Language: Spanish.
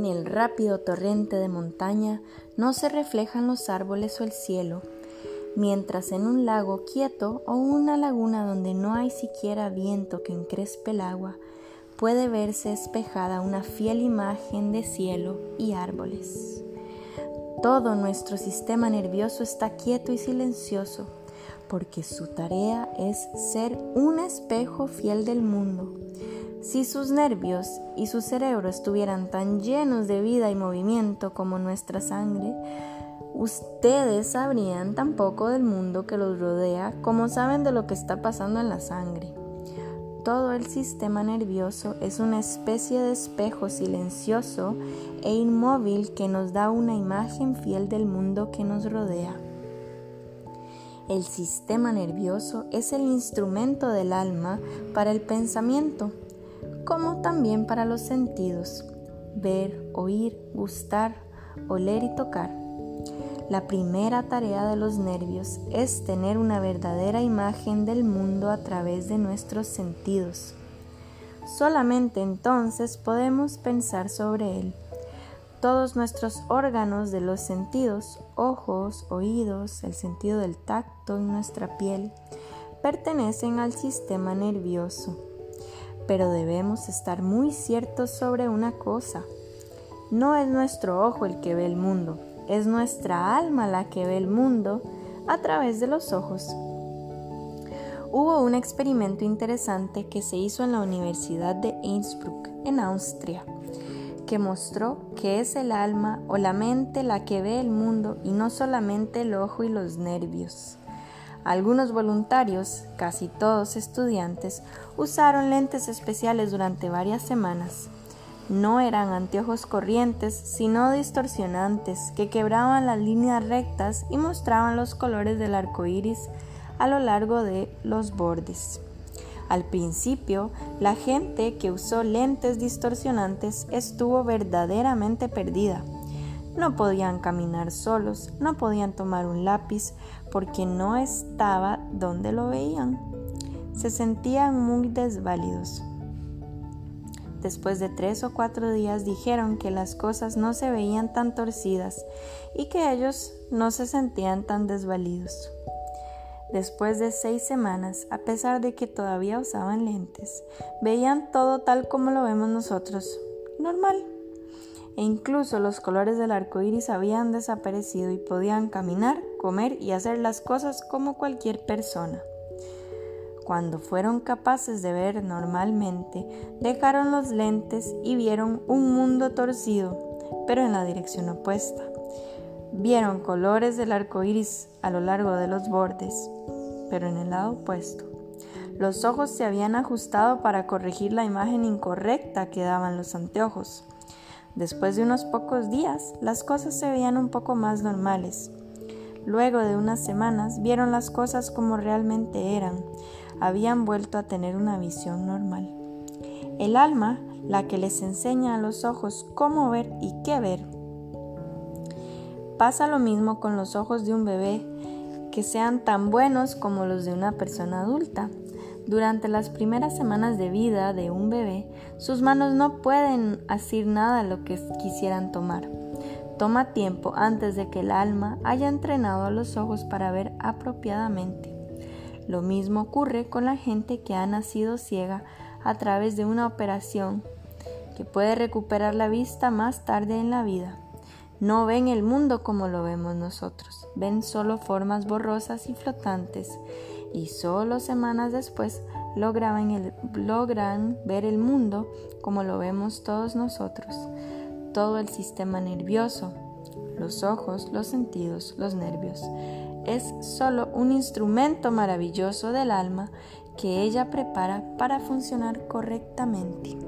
En el rápido torrente de montaña no se reflejan los árboles o el cielo, mientras en un lago quieto o una laguna donde no hay siquiera viento que encrespe el agua, puede verse espejada una fiel imagen de cielo y árboles. Todo nuestro sistema nervioso está quieto y silencioso, porque su tarea es ser un espejo fiel del mundo. Si sus nervios y su cerebro estuvieran tan llenos de vida y movimiento como nuestra sangre, ustedes sabrían tan poco del mundo que los rodea como saben de lo que está pasando en la sangre. Todo el sistema nervioso es una especie de espejo silencioso e inmóvil que nos da una imagen fiel del mundo que nos rodea. El sistema nervioso es el instrumento del alma para el pensamiento, como también para los sentidos, ver, oír, gustar, oler y tocar. La primera tarea de los nervios es tener una verdadera imagen del mundo a través de nuestros sentidos. Solamente entonces podemos pensar sobre él. Todos nuestros órganos de los sentidos, ojos, oídos, el sentido del tacto en nuestra piel, pertenecen al sistema nervioso. Pero debemos estar muy ciertos sobre una cosa. No es nuestro ojo el que ve el mundo, es nuestra alma la que ve el mundo a través de los ojos. Hubo un experimento interesante que se hizo en la Universidad de Innsbruck, en Austria, que mostró que es el alma o la mente la que ve el mundo y no solamente el ojo y los nervios. Algunos voluntarios, casi todos estudiantes, usaron lentes especiales durante varias semanas no eran anteojos corrientes, sino distorsionantes que quebraban las líneas rectas y mostraban los colores del arco iris a lo largo de los bordes. Al principio, la gente que usó lentes distorsionantes estuvo verdaderamente perdida. No podían caminar solos, no podían tomar un lápiz porque no estaba donde lo veían. Se sentían muy desválidos. Después de tres o cuatro días dijeron que las cosas no se veían tan torcidas y que ellos no se sentían tan desvalidos. Después de seis semanas, a pesar de que todavía usaban lentes, veían todo tal como lo vemos nosotros, normal. E incluso los colores del arco iris habían desaparecido y podían caminar, comer y hacer las cosas como cualquier persona. Cuando fueron capaces de ver normalmente, dejaron los lentes y vieron un mundo torcido, pero en la dirección opuesta. Vieron colores del arco iris a lo largo de los bordes, pero en el lado opuesto. Los ojos se habían ajustado para corregir la imagen incorrecta que daban los anteojos. Después de unos pocos días, las cosas se veían un poco más normales. Luego de unas semanas, vieron las cosas como realmente eran, habían vuelto a tener una visión normal. El alma, la que les enseña a los ojos cómo ver y qué ver. Pasa lo mismo con los ojos de un bebé, que sean tan buenos como los de una persona adulta. Durante las primeras semanas de vida de un bebé, sus manos no pueden hacer nada lo que quisieran tomar. Toma tiempo antes de que el alma haya entrenado los ojos para ver apropiadamente. Lo mismo ocurre con la gente que ha nacido ciega a través de una operación, que puede recuperar la vista más tarde en la vida. No ven el mundo como lo vemos nosotros, ven solo formas borrosas y flotantes, y solo semanas después logran, logran ver el mundo como lo vemos todos nosotros. Todo el sistema nervioso, los ojos, los sentidos, los nervios, es solo un instrumento maravilloso del alma que ella prepara para funcionar correctamente.